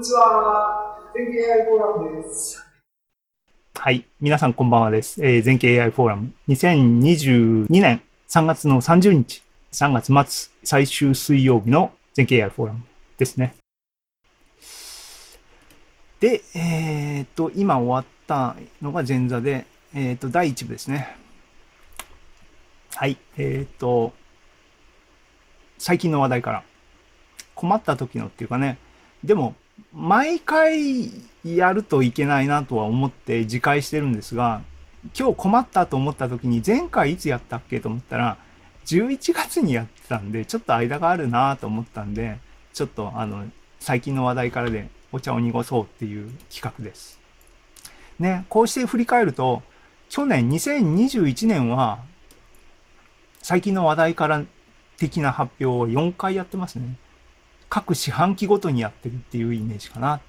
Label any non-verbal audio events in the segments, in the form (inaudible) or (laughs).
にちは。全景 AI フォーラムです。はい。皆さんこんばんはです。えー、全景 AI フォーラム。2022年3月の30日、3月末最終水曜日の全景 AI フォーラムですね。で、えー、っと、今終わったのが前座で、えー、っと、第1部ですね。はい。え、っと、最近の話題から。困った時のっていうかね、でも、毎回やるといけないなとは思って自戒してるんですが、今日困ったと思った時に前回いつやったっけと思ったら、11月にやってたんで、ちょっと間があるなと思ったんで、ちょっとあの、最近の話題からでお茶を濁そうっていう企画です。ね、こうして振り返ると、去年2021年は、最近の話題から的な発表を4回やってますね。各四半期ごとにやってるっていうイメージかな。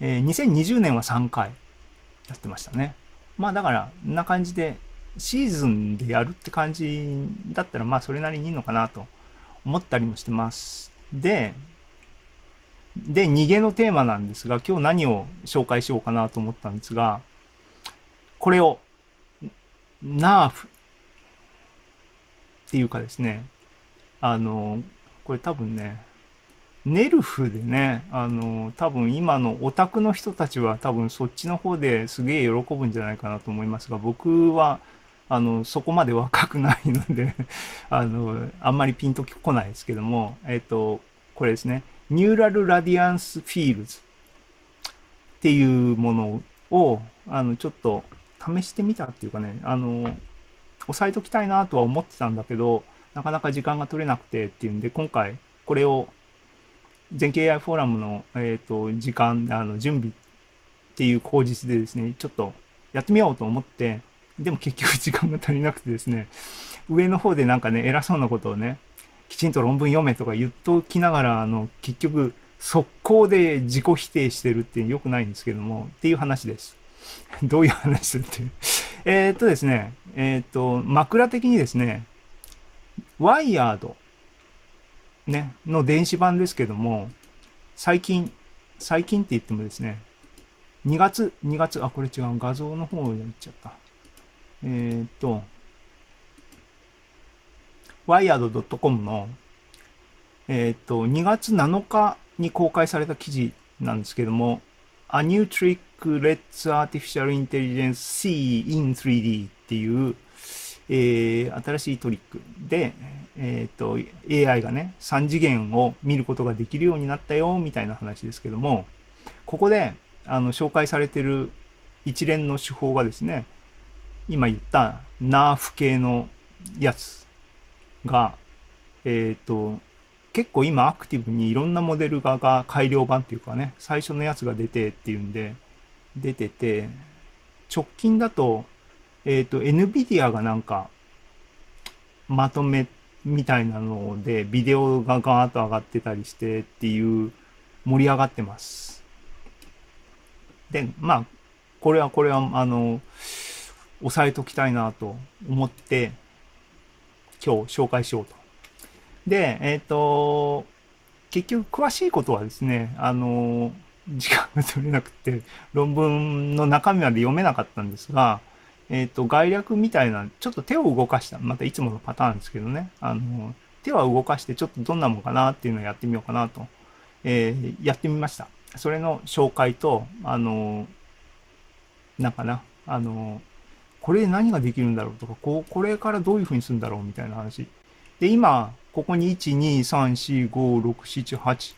えー、2020年は3回やってましたね。まあだから、こんな感じで、シーズンでやるって感じだったら、まあそれなりにいいのかなと思ったりもしてます。で、で、逃げのテーマなんですが、今日何を紹介しようかなと思ったんですが、これを、ナーフっていうかですね、あの、これ多分ね、ネルフでね、あの、多分今のオタクの人たちは多分そっちの方ですげえ喜ぶんじゃないかなと思いますが、僕は、あの、そこまで若くないので (laughs) あの、あんまりピンとこないですけども、えっと、これですね、ニューラルラディアンスフィールズっていうものを、あの、ちょっと試してみたっていうかね、あの、押さえときたいなとは思ってたんだけど、なかなか時間が取れなくてっていうんで、今回これを全景 AI フォーラムの、えっ、ー、と、時間、あの、準備っていう口実でですね、ちょっとやってみようと思って、でも結局時間が足りなくてですね、上の方でなんかね、偉そうなことをね、きちんと論文読めとか言っときながら、あの、結局、速攻で自己否定してるって良くないんですけども、っていう話です。どういう話って。えっとですね、えっ、と、枕的にですね、ワイヤードね、の電子版ですけども、最近、最近って言ってもですね、2月、2月、あ、これ違う、画像の方に行っちゃった。えー、っと、wired.com の、えー、っと、2月7日に公開された記事なんですけども、A new trick lets artificial intelligence see in 3D っていう、えー、新しいトリックで、えっ、ー、と、AI がね、3次元を見ることができるようになったよ、みたいな話ですけども、ここで、あの、紹介されてる一連の手法がですね、今言ったナーフ系のやつが、えっ、ー、と、結構今アクティブにいろんなモデルがが改良版っていうかね、最初のやつが出てっていうんで、出てて、直近だと、えっ、ー、と、NVIDIA がなんか、まとめみたいなので、ビデオがガーッと上がってたりしてっていう、盛り上がってます。で、まあ、これはこれは、あの、押さえときたいなと思って、今日紹介しようと。で、えっ、ー、と、結局詳しいことはですね、あの、時間が取れなくて、論文の中身まで読めなかったんですが、えっ、ー、と、概略みたいな、ちょっと手を動かした、またいつものパターンですけどね、あの、手は動かしてちょっとどんなもんかなっていうのをやってみようかなと、えー、やってみました。それの紹介と、あの、なんかな、あの、これ何ができるんだろうとか、こう、これからどういうふうにするんだろうみたいな話。で、今、ここに1、2、3、4、5、6、7、8、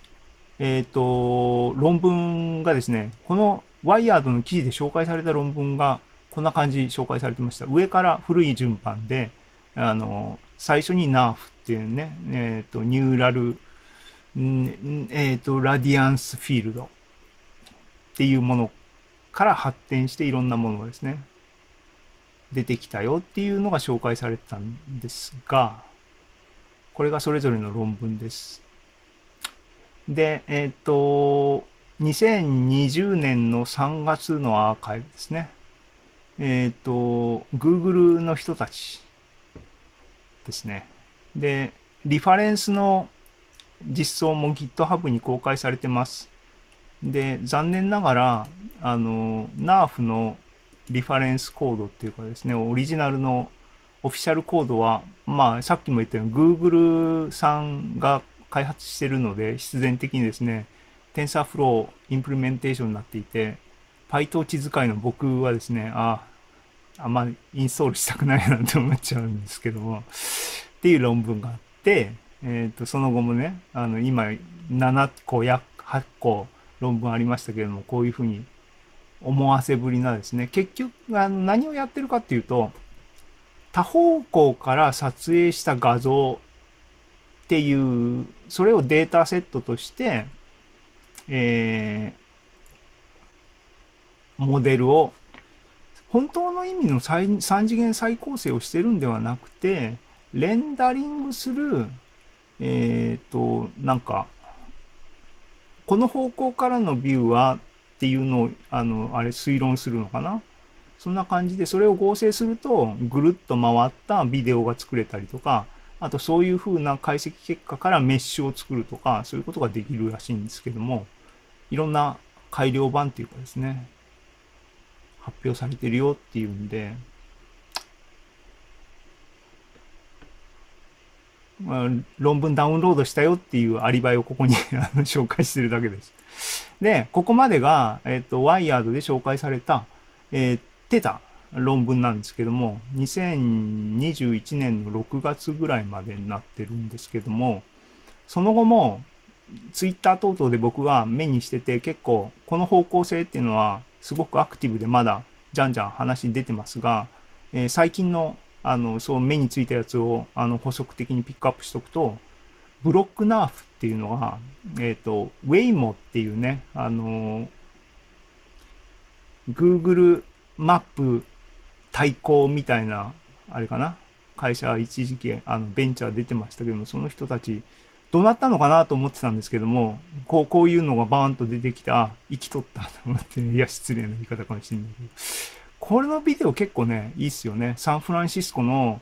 えっ、ー、と、論文がですね、このワイヤードの記事で紹介された論文が、こんな感じ紹介されてました。上から古い順番で、あの、最初にナーフっていうね、えっ、ー、と、ニューラル、えっ、ー、と、ラディアンスフィールドっていうものから発展していろんなものがですね、出てきたよっていうのが紹介されてたんですが、これがそれぞれの論文です。で、えっ、ー、と、2020年の3月のアーカイブですね。えっ、ー、と、Google の人たちですね。で、リファレンスの実装も GitHub に公開されてます。で、残念ながら、あの、NARF のリファレンスコードっていうかですね、オリジナルのオフィシャルコードは、まあ、さっきも言ったように Google さんが開発してるので、必然的にですね、TensorFlow インプリメンテーションになっていて、PyTorch 使いの僕はですね、あ、あんまりインストールしたくないなって思っちゃうんですけども、っていう論文があって、えっ、と、その後もね、あの、今、7個や8個論文ありましたけれども、こういうふうに思わせぶりなですね、結局、あの、何をやってるかっていうと、多方向から撮影した画像っていう、それをデータセットとして、えー、モデルを、本当の意味の三三次元再構成をしてるんではなくて、レンダリングする、えっ、と、なんか、この方向からのビューはっていうのを、あの、あれ推論するのかな？そんな感じで、それを合成すると、ぐるっと回ったビデオが作れたりとか、あとそういう風な解析結果からメッシュを作るとか、そういうことができるらしいんですけども、いろんな改良版っていうかですね、発表されてるよっていうんで、まあ、論文ダウンロードしたよっていうアリバイをここに (laughs) 紹介してるだけです。で、ここまでが、えっ、と、ワイヤードで紹介された、えー、出た論文なんですけども、2021年の6月ぐらいまでになってるんですけども、その後も、ツイッター等々で僕が目にしてて結構この方向性っていうのはすごくアクティブでまだじゃんじゃん話出てますが、えー最近のあのそう目についたやつをあの補足的にピックアップしておくとブロックナーフっていうのが、えっ、と Waymo っていうねあの Google マップ対抗みたいなあれかな会社一時期あのベンチャー出てましたけどもその人たちどうなったのかなと思ってたんですけども、こう、こういうのがバーンと出てきた、生きとったと思って、いや、失礼な言い方かもしれないけど、これのビデオ結構ね、いいっすよね。サンフランシスコの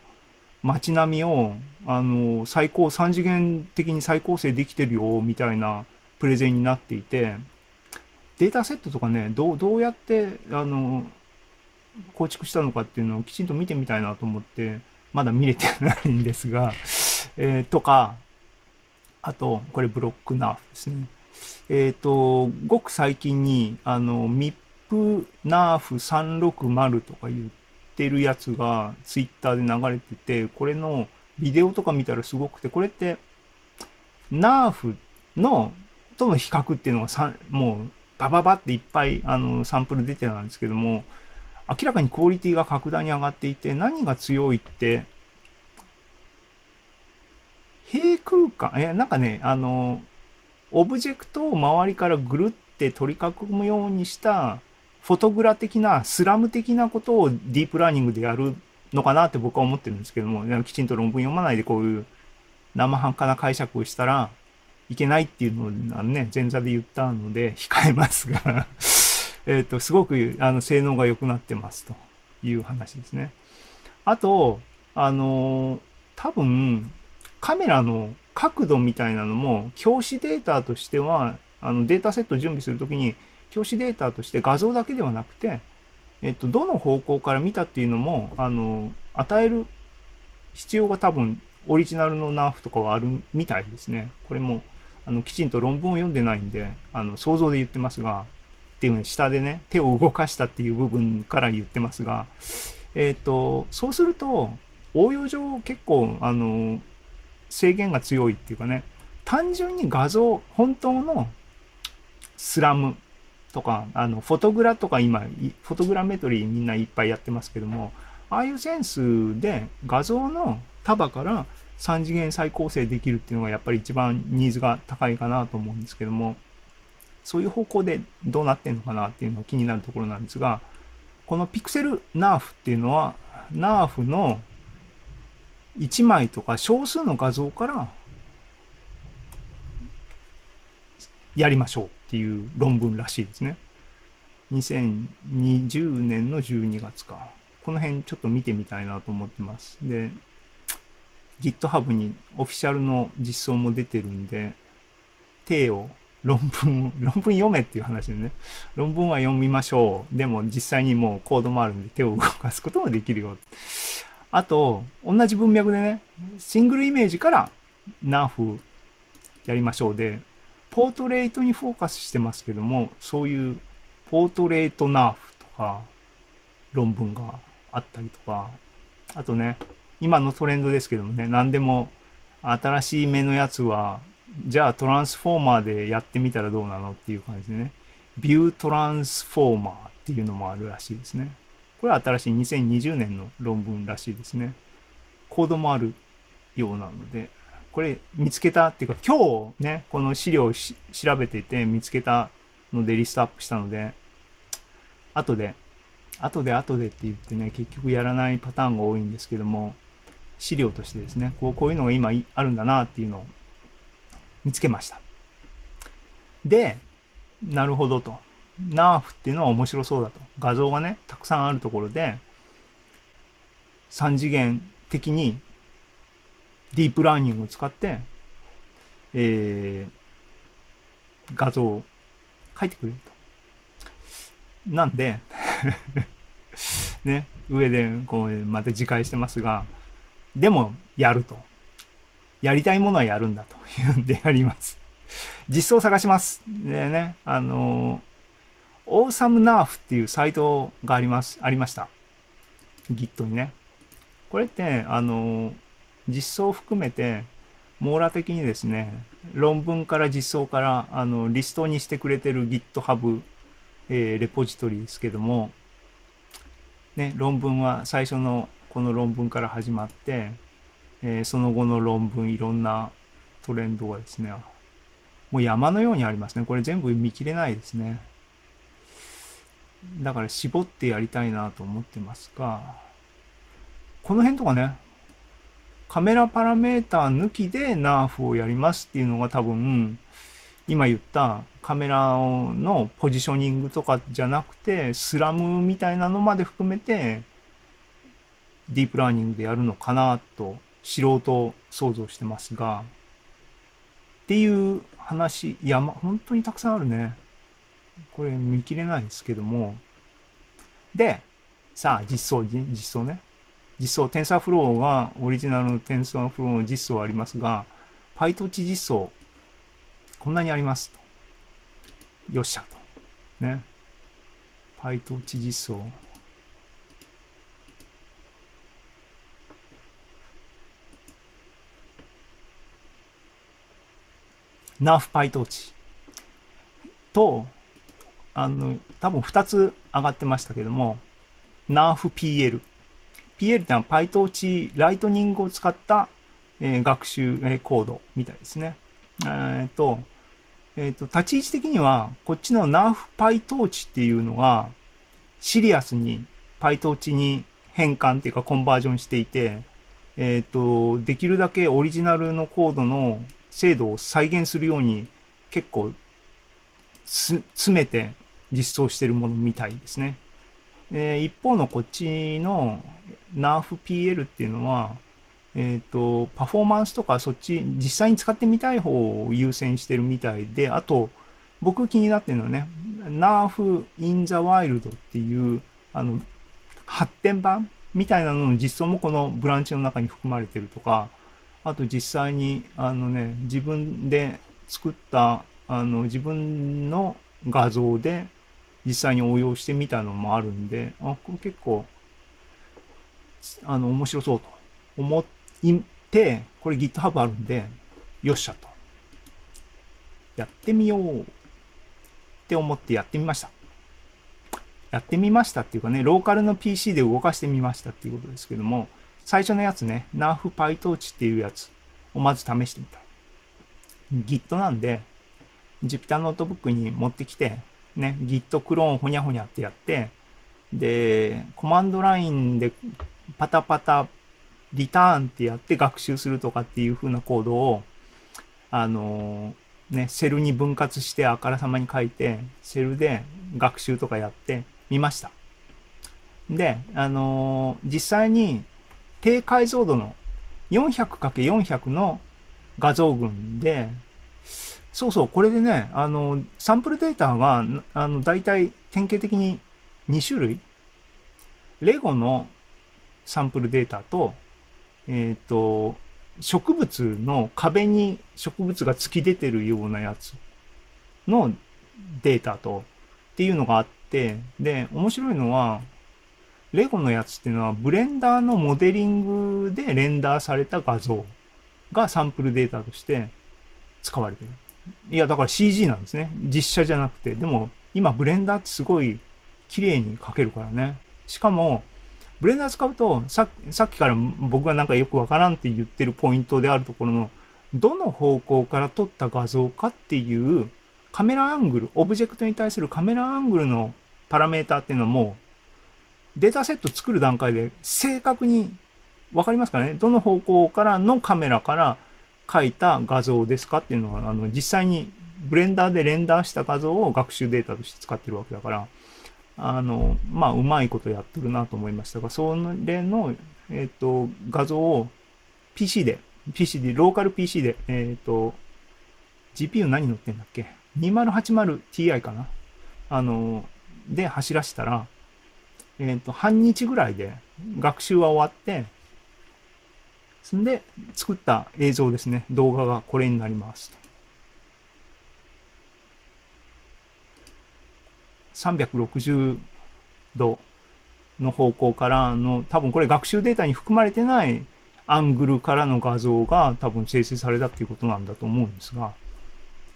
街並みを、あの、最高、三次元的に再構成できてるよ、みたいなプレゼンになっていて、データセットとかね、どう、どうやって、あの、構築したのかっていうのをきちんと見てみたいなと思って、まだ見れてないんですが、えーとか、あと、これブロックナーフですね。えっ、と、ごく最近に、あの、MIP ナーフ360とか言ってるやつがツイッターで流れてて、これのビデオとか見たらすごくて、これって、ナーフの、との比較っていうのがもう、バババっていっぱい、あの、サンプル出てたんですけども、明らかにクオリティが格段に上がっていて、何が強いって、平空間、え、なんかね、あの、オブジェクトを周りからぐるって取り囲むようにした、フォトグラ的な、スラム的なことをディープラーニングでやるのかなって僕は思ってるんですけども、きちんと論文読まないでこういう生半可な解釈をしたらいけないっていうのをね、前座で言ったので控えますが、(laughs) えっと、すごくあの性能が良くなってますという話ですね。あと、あの、多分、カメラの角度みたいなのも、教師データとしては、あのデータセット準備するときに、教師データとして画像だけではなくて、えっと、どの方向から見たっていうのも、あの、与える必要が多分、オリジナルのナーフとかはあるみたいですね。これも、あの、きちんと論文を読んでないんで、あの、想像で言ってますが、っていうね、下でね、手を動かしたっていう部分から言ってますが、えっと、そうすると、応用上結構、あの、制限が強いっていうかね、単純に画像、本当のスラムとか、あの、フォトグラとか今、フォトグラメトリーみんないっぱいやってますけども、ああいうセンスで画像の束から3次元再構成できるっていうのがやっぱり一番ニーズが高いかなと思うんですけども、そういう方向でどうなってんのかなっていうのが気になるところなんですが、このピクセルナーフっていうのは、ナーフの1枚とか少数の画像からやりましょうっていう論文らしいですね。2020年の12月か。この辺ちょっと見てみたいなと思ってます。で、GitHub にオフィシャルの実装も出てるんで、手を論文、(laughs) 論文読めっていう話でね。論文は読みましょう。でも実際にもうコードもあるんで手を動かすこともできるよ。あと、同じ文脈でね、シングルイメージからナーフやりましょうで、ポートレートにフォーカスしてますけども、そういうポートレートナーフとか論文があったりとか、あとね、今のトレンドですけどもね、何でも新しい目のやつは、じゃあトランスフォーマーでやってみたらどうなのっていう感じでね、ビュートランスフォーマーっていうのもあるらしいですね。これは新しい2020年の論文らしいですね。コードもあるようなので、これ見つけたっていうか、今日ね、この資料を調べていて見つけたのでリストアップしたので、後で、後で後でって言ってね、結局やらないパターンが多いんですけども、資料としてですね、こうこういうのが今あるんだなっていうのを見つけました。で、なるほどと。ナーフっていうのは面白そうだと。画像がね、たくさんあるところで、3次元的にディープラーニングを使って、えー、画像を描いてくれると。なんでね、上でこう、また自戒してますが、でも、やると。やりたいものはやるんだというんでやります。実装を探します。でね、あの、オーサムナーフっていうサイトがあります、ありました。Git にね。これって、あの、実装を含めて、網羅的にですね、論文から実装から、あの、リストにしてくれてる GitHub、えー、レポジトリですけども、ね、論文は最初のこの論文から始まって、えー、その後の論文、いろんなトレンドがですね、もう山のようにありますね。これ全部見切れないですね。だから絞ってやりたいなと思ってますが、この辺とかね、カメラパラメーター抜きでナーフをやりますっていうのが多分、今言ったカメラのポジショニングとかじゃなくて、スラムみたいなのまで含めて、ディープラーニングでやるのかなと素人想像してますが、っていう話、山、本当にたくさんあるね。これ見切れないですけども。で、さあ、実装、実装ね。実装、テンサーフローが、オリジナルのテンサーフローの実装ありますが、PyTorch 実装、こんなにあります。よっしゃと。ね。PyTorch 実装。ナーフ PyTorch と、あの、多分2つ上がってましたけども、ナーフ PL。PL ってのは PyTorch ライトニングを使った、えー、学習、えー、コードみたいですね。えっ、と、えっ、と、立ち位置的には、こっちの NARF PyTorch っていうのが、シリアスに PyTorch に変換っていうかコンバージョンしていて、えっ、と、できるだけオリジナルのコードの精度を再現するように結構詰めて実装してるものみたいですね。え一方のこっちの NARFPL っていうのは、えっ、ー、と、パフォーマンスとかそっち実際に使ってみたい方を優先してるみたいで、あと、僕気になってるのはね、NARF in the wild っていう、あの、発展版みたいなのの実装もこのブランチの中に含まれてるとか、あと実際に、あのね、自分で作った、あの、自分の画像で実際に応用してみたのもあるんで、あ、これ結構、あの、面白そうと思って、これ GitHub あるんで、よっしゃと。やってみようって思ってやってみました。やってみましたっていうかね、ローカルの PC で動かしてみましたっていうことですけども、最初のやつね、 NeRF PyTorch っていうやつをまず試してみた。Git なんで、Jupyter ノートブックに持ってきて、ね、Git クローンほにゃほにゃってやって、で、コマンドラインでパタパタリターンってやって学習するとかっていう風なコードを、あのね、セルに分割してあからさまに書いて、セルで学習とかやってみました。で、あの実際に低解像度の 400×400 の画像群で、そうそう、これでね、あの、サンプルデータが、あの、大体典型的に2種類レゴのサンプルデータと、えっ、と、植物の壁に植物が突き出てるようなやつのデータと、っていうのがあって、で、面白いのは、レゴのやつっていうのは、ブレンダーのモデリングでレンダーされた画像がサンプルデータとして使われてる。いや、だから CG なんですね。実写じゃなくて。でも、今、ブレンダーってすごい綺麗に描けるからね。しかも、ブレンダー使うと、さっきから僕がなんかよくわからんって言ってるポイントであるところの、どの方向から撮った画像かっていうカメラアングル、オブジェクトに対するカメラアングルのパラメーターっていうのも、データセット作る段階で正確にわかりますかね？どの方向からのカメラから描いた画像ですかっていうのは、あの、実際にブレンダーでレンダーした画像を学習データとして使ってるわけだから、あの、まあ、うまいことやってるなと思いましたが、それの、えっ、と、画像を PC で、PC で、ローカル PC で、えっ、と、GPU 何乗ってんだっけ ?2080Ti かな？あの、で走らせたら、えっ、と、半日ぐらいで学習は終わって、そんで作った映像ですね。動画がこれになります。360度の方向からの、多分これ学習データに含まれてないアングルからの画像が多分生成されたっていうことなんだと思うんですが、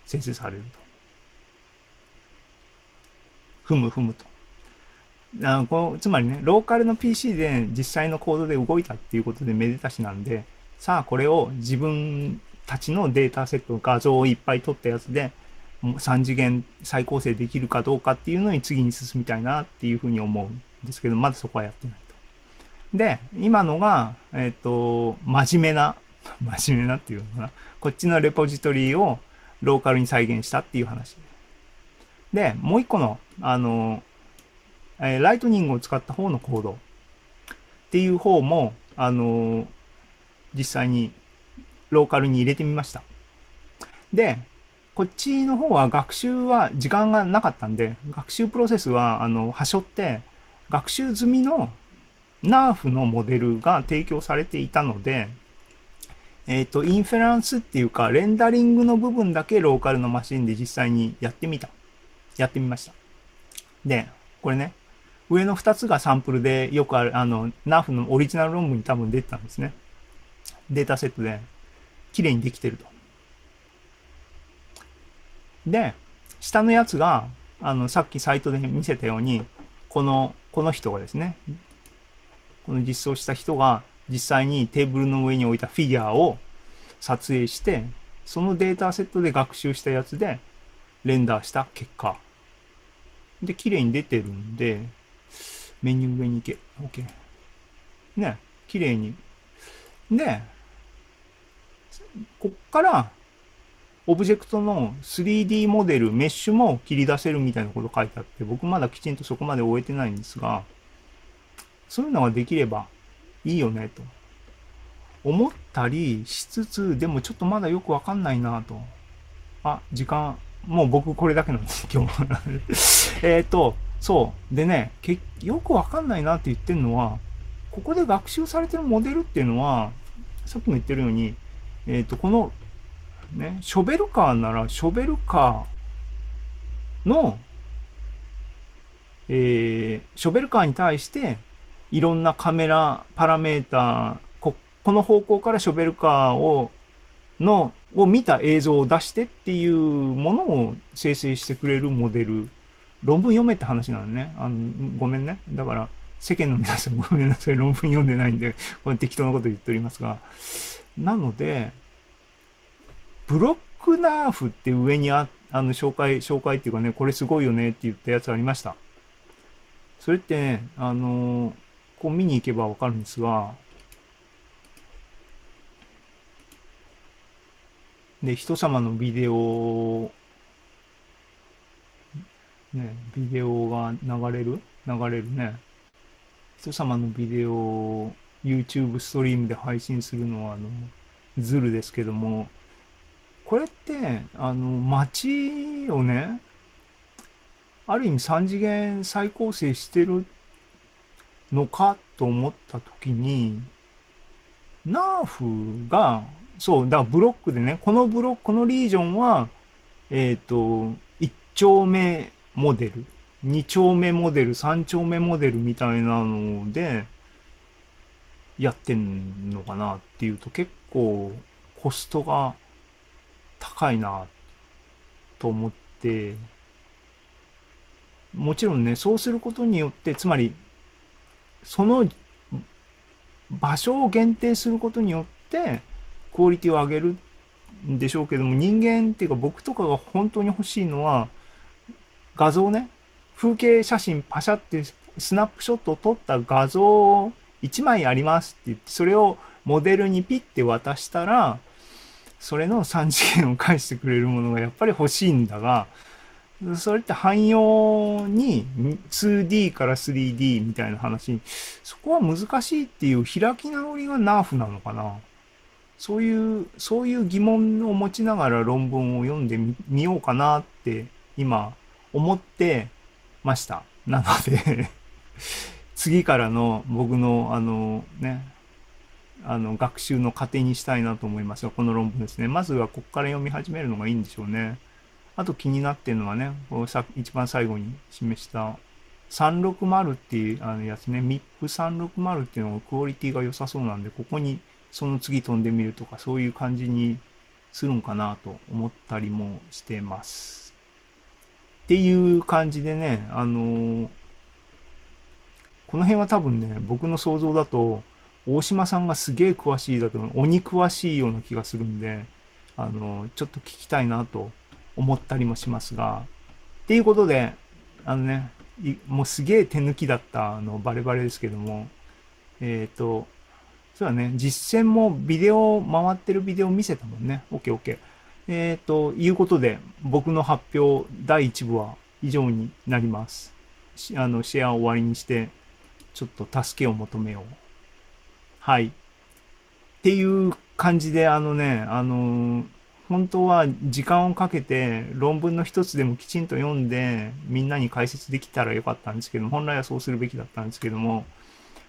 生成されると。ふむふむと。あのこのつまりね、ローカルの PC で実際のコードで動いたっていうことでめでたしなんで、さあこれを自分たちのデータセット、画像をいっぱい取ったやつで、3次元再構成できるかどうかっていうのに次に進みたいなっていうふうに思うんですけど、まだそこはやってないと。で、今のが、えっ、と、真面目な、(laughs) 真面目なっていうのかな。こっちのレポジトリをローカルに再現したっていう話。で、もう一個の、あの、えーライトニングを使った方のコードっていう方も、あの実際にローカルに入れてみました。で、こっちの方は学習は時間がなかったんで、学習プロセスは、あの、はしょって、学習済みの NARF のモデルが提供されていたので、えっ、と、インフェランスっていうか、レンダリングの部分だけローカルのマシンで実際にやってみた。やってみました。で、これね、上の2つがサンプルでよくある、あの、NAF のオリジナル論文に多分出てたんですね。データセットで、綺麗にできてると。で、下のやつが、あの、さっきサイトで見せたように、この、この人がですね、この実装した人が実際にテーブルの上に置いたフィギュアを撮影して、そのデータセットで学習したやつでレンダーした結果。で、綺麗に出てるんで、メニュー上に行け。OK。ね、綺麗に。で、こっから、オブジェクトの 3D モデル、メッシュも切り出せるみたいなこと書いてあって、僕まだきちんとそこまで終えてないんですが、そういうのができればいいよね、と思ったりしつつ、でもちょっとまだよくわかんないなと。あ、時間、もう僕これだけなんです、今日。えっと、そう。でね、けよくわかんないなって言ってるのは、ここで学習されてるモデルっていうのは、さっきも言ってるように、えっ、と、この、ね、ショベルカーなら、ショベルカーの、えー、ショベルカーに対して、いろんなカメラパラメータこ、この方向からショベルカーを、の、を見た映像を出してっていうものを生成してくれるモデル。論文読めって話なのね。あの、ごめんね。だから、世間の皆さんごめんなさい。論文読んでないんで、これ適当なこと言っておりますが。なので、ブロックナーフって上にあ、あの、紹介、紹介っていうかね、これすごいよねって言ったやつありました。それってね、あの、こう見に行けばわかるんですが、で、人様のビデオ、ね、ビデオが流れる？流れるね。人様のビデオを YouTube ストリームで配信するのは、あの、ズルですけども、これって、あの、街をね、ある意味三次元再構成してるのかと思ったときに、ナーフが、そう、だからブロックでね、このブロック、このリージョンは、えっ、と、1丁目モデル、2丁目モデル、3丁目モデルみたいなので、やってんのかなっていうと結構コストが高いなと思って、もちろんね、そうすることによって、つまり、その場所を限定することによって、クオリティを上げるんでしょうけども、人間っていうか僕とかが本当に欲しいのは、画像ね、風景写真パシャってスナップショットを撮った画像を1枚ありますって言って、それをモデルにピッて渡したら、それの3次元を返してくれるものがやっぱり欲しいんだが、それって汎用に 2D から 3D みたいな話、そこは難しいっていう開き直りがナーフなのかな。そういう、そういう疑問を持ちながら論文を読んでみようかなって今思ってました。なので (laughs) 次からの僕のあのね、あの学習の糧にしたいなと思いますが、この論文ですね。まずはここから読み始めるのがいいんでしょうね。あと気になってるのはね、こさ一番最後に示した360っていうあのやつね、MIP360 っていうのがクオリティが良さそうなんで、ここにその次飛んでみるとか、そういう感じにするんかなと思ったりもしてます。っていう感じでね、あのーこの辺は多分ね、僕の想像だと、大島さんがすげえ詳しいだと、鬼詳しいような気がするんで、あのーちょっと聞きたいなと思ったりもしますが、っていうことで、あのね、もうすげえ手抜きだったあのバレバレですけども、えっ、と、そうだね、実践もビデオ、回ってるビデオ見せたもんね。OKOK。えっ、と、いうことで、僕の発表第1部は以上になります。あの、シェアを終わりにして、ちょっと助けを求めよう。はい。っていう感じで、あのね、あの本当は時間をかけて論文の一つでもきちんと読んでみんなに解説できたらよかったんですけども本来はそうするべきだったんですけども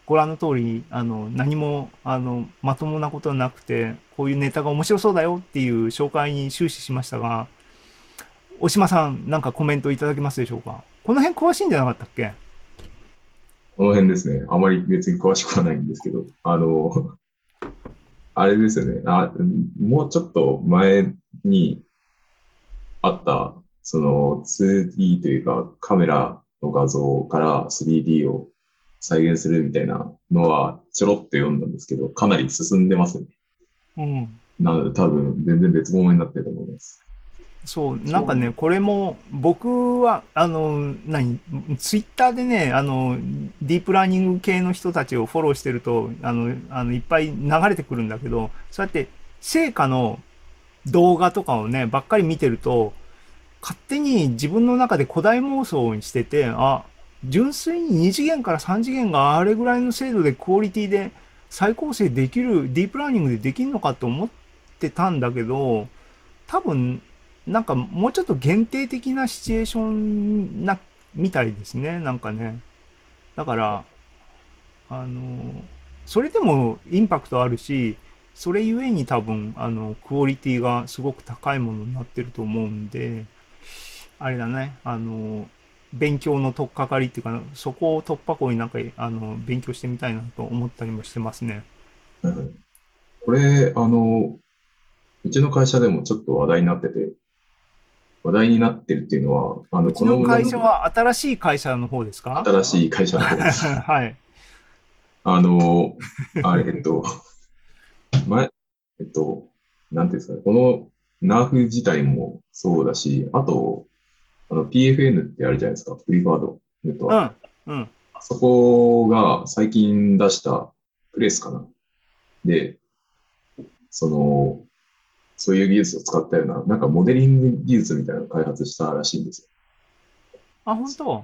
ご覧の通りあの何もあのまともなことはなくてこういうネタが面白そうだよっていう紹介に終始しましたが大島さんなんかコメントいただけますでしょうか？この辺詳しいんじゃなかったっけ？この辺ですね。あまり別に詳しくはないんですけど、あの、あれですよね。あ、もうちょっと前にあった、その 2D というかカメラの画像から 3D を再現するみたいなのはちょろっと読んだんですけど、かなり進んでますね。うんなので多分全然別物になってると思います。そう、なんかね、これも、僕は、あの、何、ツイッターでね、あの、ディープラーニング系の人たちをフォローしてると、あの、あの、いっぱい流れてくるんだけど、そうやって、成果の動画とかをね、ばっかり見てると、勝手に自分の中で古代妄想にしてて、あ、純粋に2次元から3次元があれぐらいの精度でクオリティで再構成できる、ディープラーニングでできるのかと思ってたんだけど、多分、なんかもうちょっと限定的なシチュエーションな、みたいですね。なんかね。だから、あの、それでもインパクトあるし、それゆえに多分、あの、クオリティがすごく高いものになってると思うんで、あれだね、あの、勉強の取っかかりっていうか、そこを突破口になんか、あの、勉強してみたいなと思ったりもしてますね。うんこれ、あの、うちの会社でもちょっと話題になってて、話題になってるっていうのは、あの、うちの会社は新しい会社の方ですか？新しい会社の方です。(laughs) はい。あの、あれ、えっと、前、えっと、なんていうんですかね、このナーフ自体もそうだし、あと、あの、PFN ってあるじゃないですか、プリファードネットワーク。うん。うん。あそこが最近出したプレスかな。で、その、そういう技術を使ったような、なんかモデリング技術みたいなのを開発したらしいんですよ。あ、本当？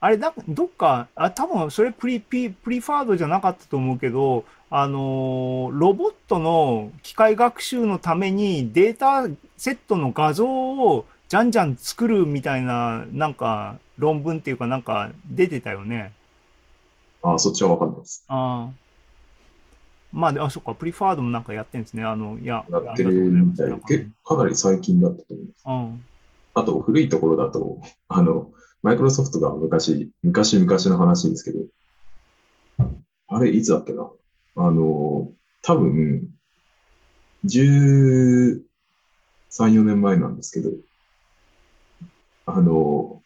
あれ、なんか、どっか、あ、多分それプリ、プリ、プリファードじゃなかったと思うけど、あのーロボットの機械学習のためにデータセットの画像をじゃんじゃん作るみたいな、なんか、論文っていうかなんか出てたよね。あ、そっちはわかんないです。ああ。まあ、であ、そっか、プリファードもなんかやってんですね。あの、いや、やってるみたいありがとうございますで、かなり最近だったと思います。うん。あと、古いところだと、あの、マイクロソフトが昔、昔々の話ですけど、あれ、いつだっけな？あの、多分、13、4年前なんですけど、あの、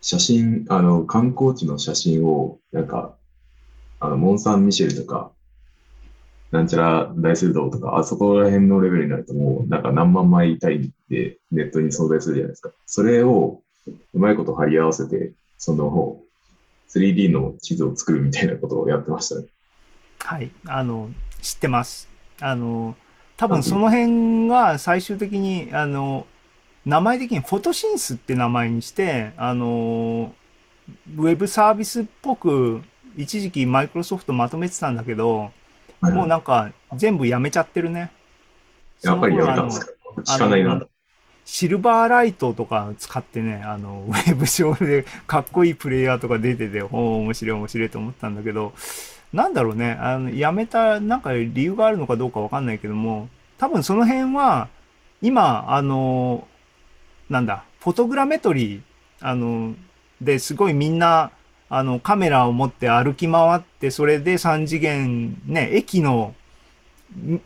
写真、あの、観光地の写真を、なんか、あの、モン・サン・ミシェルとか、なんちゃら大聖堂とか、あそこら辺のレベルになるともう、なんか何万枚単位でネットに存在するじゃないですか。それをうまいこと貼り合わせて、その 3D の地図を作るみたいなことをやってましたね。はい。あの、知ってます。あの、多分その辺が最終的に、あの、名前的にフォトシンスって名前にして、あの、ウェブサービスっぽく、一時期マイクロソフトまとめてたんだけど、はいもうなんか全部やめちゃってるね。やっぱりやめたんですか？聞かないな。シルバーライトとか使ってね、あの、(laughs) ウェブ上でかっこいいプレイヤーとか出てて、おー面白い面白いと思ったんだけど、なんだろうね、あの、やめた、なんか理由があるのかどうかわかんないけども、多分その辺は、今、あの、なんだ、フォトグラメトリー、あの、で、すごいみんな、あの、カメラを持って歩き回って、それで3次元、ね、駅の、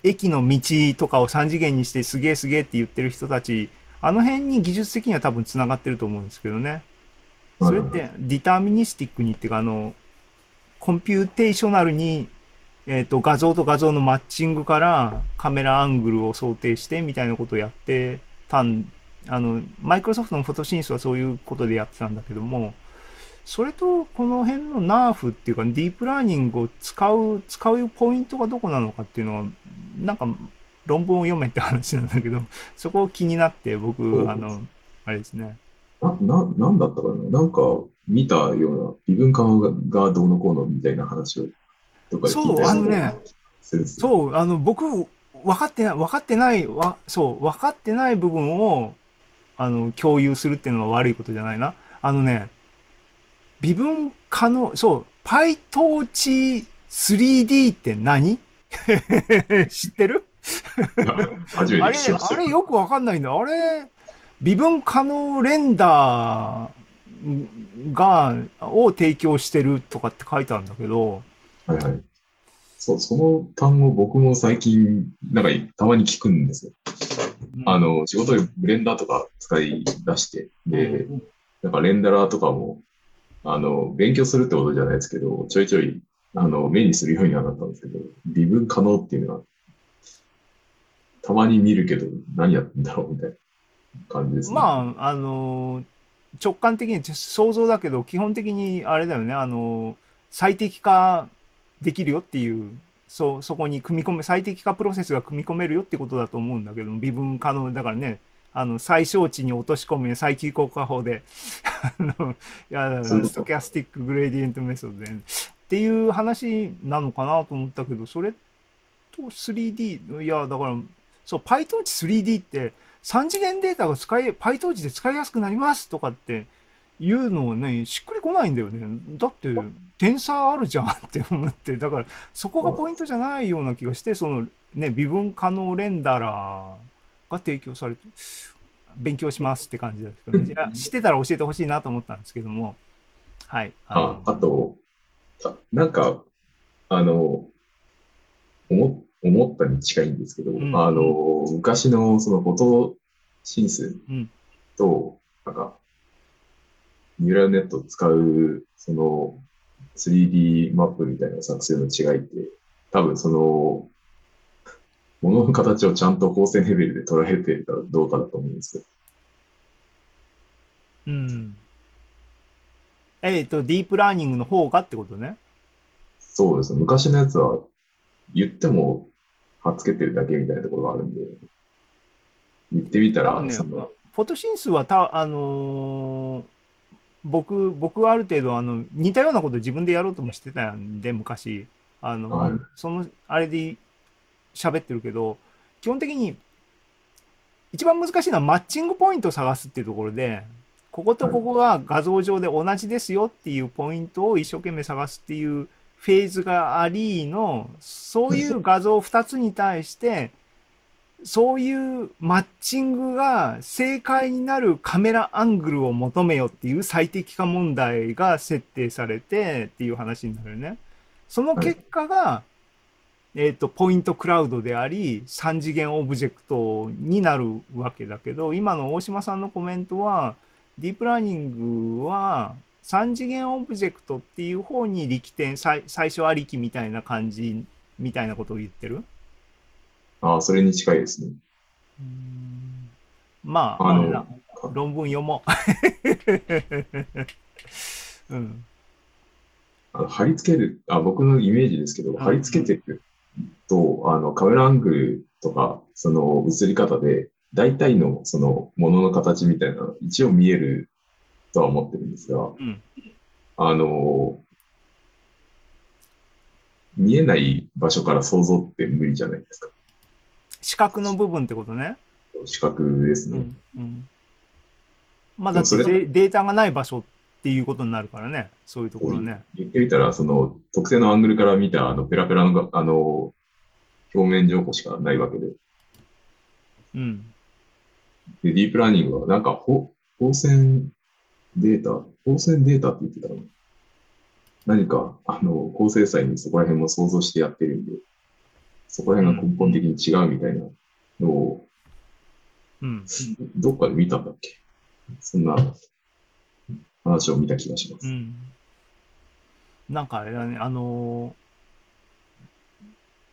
駅の道とかを3次元にしてすげえすげえって言ってる人たち、あの辺に技術的には多分繋がってると思うんですけどね。それって deterministic にっていうか、あの、 computational に、えっ、と、画像と画像のマッチングからカメラアングルを想定してみたいなことをやってたん、あの、マイクロソフトの Photosynth はそういうことでやってたんだけども、それとこの辺のナーフっていうかディープラーニングを使う、使うポイントがどこなのかっていうのは、なんか論文を読めって話なんだけど、そこ気になって僕、あの、あれですね。な、な、なんだったかな？なんか見たような、微分化ががどうのこうのみたいな話を、とかそうあのねそう、あの、僕、分かってない、分かってない、わ、そう、分かってない部分を、あの、共有するっていうのは悪いことじゃないな。あのね、微分可能、そう、PyTorch 3D って何？(laughs) 知ってる？あれ、あれよくわかんないんだ。あれ、微分可能レンダーが、を提供してるとかって書いてあるんだけど、はいはい。そう、その単語僕も最近、なんかたまに聞くんですよ。あの、仕事でブレンダーとか使い出して、で、なんかレンダラーとかも、あの、勉強するってことじゃないですけど、ちょいちょい、あの、目にするようにはなったんですけど、微分可能っていうのは、たまに見るけど、何やってんだろうみたいな感じですね。まあ、あの、直感的に想像だけど、基本的にあれだよね、あの、最適化できるよっていう、そ、そこに組み込め、最適化プロセスが組み込めるよってことだと思うんだけど、微分可能、だからね、あの、最小値に落とし込む最急効果法で、(laughs) あの、いや、 stochastic gradient method で、っていう話なのかなと思ったけど、それと 3D、いや、だから、そう、PyTorch 3D って、3次元データが使い、PyTorch で使いやすくなりますとかっていうのをね、しっくりこないんだよね。だって、テンサーあるじゃんって思って、だから、そこがポイントじゃないような気がして、そのね、微分可能レンダラーが提供されて、勉強しますって感じですけど、ね、いや知ってたら教えてほしいなと思ったんですけども、はい。あの、あと、たなんか、あの、思思ったに近いんですけど、ん。あの、昔のそのフォトシンスうん。と、なんか、ニューラルネットを使う、その 3D マップみたいな作成の違いって、多分その、物の形をちゃんと構成レベルで捉えてるかどうかだと思うんですけど、うん。えっ、と、ディープラーニングの方がってことね？そうですね。昔のやつは言っても、はっつけてるだけみたいなところがあるんで、言ってみたら、ね、フォトシンスはた、あのー僕、僕はある程度、あの、似たようなこと自分でやろうともしてたんで、昔。あの、はいその、あれで喋ってるけど、基本的に、一番難しいのはマッチングポイントを探すっていうところで、こことここが画像上で同じですよっていうポイントを一生懸命探すっていうフェーズがありの、そういう画像2つに対して、そういうマッチングが正解になるカメラアングルを求めよっていう最適化問題が設定されてっていう話になるよね。その結果が、えっ、と、 point cloud であり、3次元オブジェクトになるわけだけど、今の大島さんのコメントは、ディープラーニングは、3次元オブジェクトっていう方に力点、最最初ありきみたいな感じ、みたいなことを言ってるああ、それに近いですね。まあ、あの論文読もう。(laughs) うん。あの貼り付ける、あ、僕のイメージですけど、ん貼り付けていくと、あの、カメラアングルとか、その映り方で、大体のそのものの形みたいな、一応見えるとは思ってるんですが、うん。あの、見えない場所から想像って無理じゃないですか。視覚の部分ってことね。視覚ですね。うん。うん。まあ、だってそれデデータがない場所っていうことになるからね。そういうところね。言ってみたら、その特定のアングルから見たあのペラペラのがあの表面情報しかないわけで、うん。でディープラーニングはなんかほ放線データ、放線データって言ってたの何かあの高精細にそこら辺も想像してやってるんで、そこら辺が根本的に違うみたいなのを、うん。どっかで見たんだっけ？そんな話を見た気がします。うん。なんかあれだね、あのー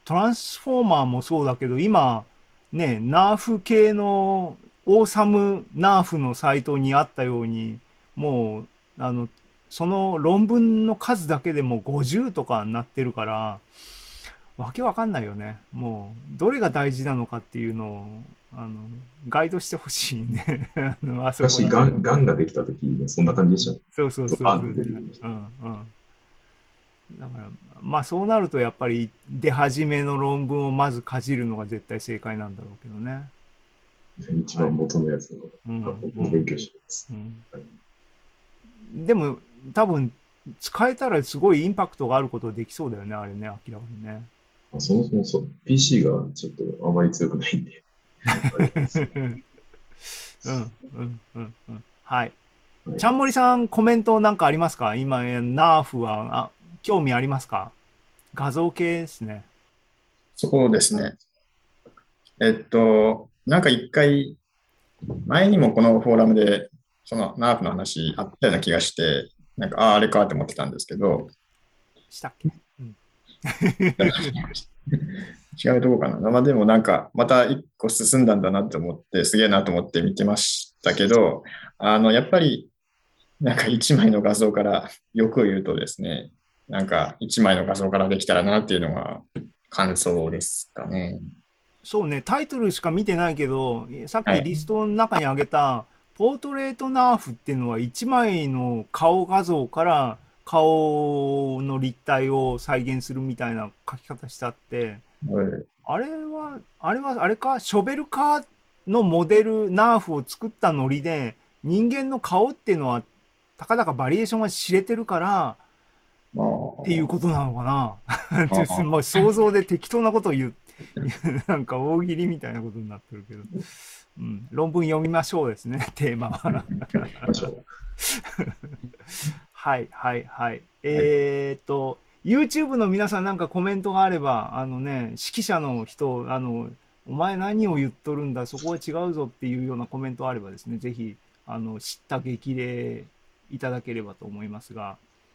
トランスフォーマーもそうだけど、今、ね、ナーフ系の、オーサムナーフのサイトにあったように、もう、あの、その論文の数だけでも50とかになってるから、わけわかんないよね。もう、どれが大事なのかっていうのを、あの、ガイドしてほしいね。(laughs) あの、あそこ昔、がん、がんができた時そんな感じでしたね。そうそうそうそう。うんうん。だから、まあそうなるとやっぱり出始めの論文をまずかじるのが絶対正解なんだろうけどね。一番元のやつの、うん。僕も勉強してます。うん、でも多分使えたらすごいインパクトがあることできそうだよね、あれね、明らかにね。あそもそもそう PC がちょっとあまり強くないんで。(laughs) うん、うん、うん、うん。はい。はいちゃんもりさん、コメントなんかありますか？今、えナーフは、あ、興味ありますか？画像系ですね。そうですね。えっと、なんか一回、前にもこのフォーラムで、そのナーフの話あったような気がして、なんか、ああ、あれかって思ってたんですけど、したっけ？(laughs) 違うとこかな。まあでもなんか、また一個進んだんだなって思って、すげえなと思って見てましたけど、あの、やっぱり、なんか一枚の画像から、よく言うとですね、なんか一枚の画像からできたらなっていうのが感想ですかね。そうね、タイトルしか見てないけど、さっはいきリストの中に挙げた、ポートレートナーフっていうのは1枚の顔画像から顔の立体を再現するみたいな書き方してあって、はいあれは、あれは、あれか、ショベルカーのモデルナーフを作ったノリで、人間の顔っていうのは、たかだかバリエーションが知れてるから、まあ、っていうことなのかな？あもう (laughs) 想像で適当なことを言う。(laughs) なんか大喜利みたいなことになってるけど。うん、論文読みましょうですね、テーマは。(laughs) はい、はい、はい。えーっと、YouTube の皆さんなんかコメントがあれば、あのね、指揮者の人、あの、お前何を言っとるんだ、そこは違うぞっていうようなコメントあればですね、ぜひ、あの、知った激励いただければと思いますが、